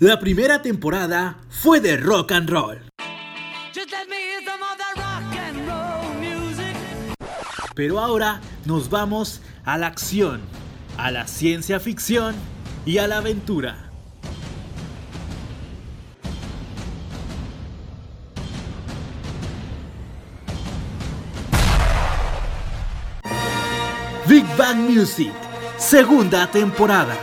La primera temporada fue de rock and roll. Pero ahora nos vamos a la acción, a la ciencia ficción y a la aventura. Big Bang Music, segunda temporada.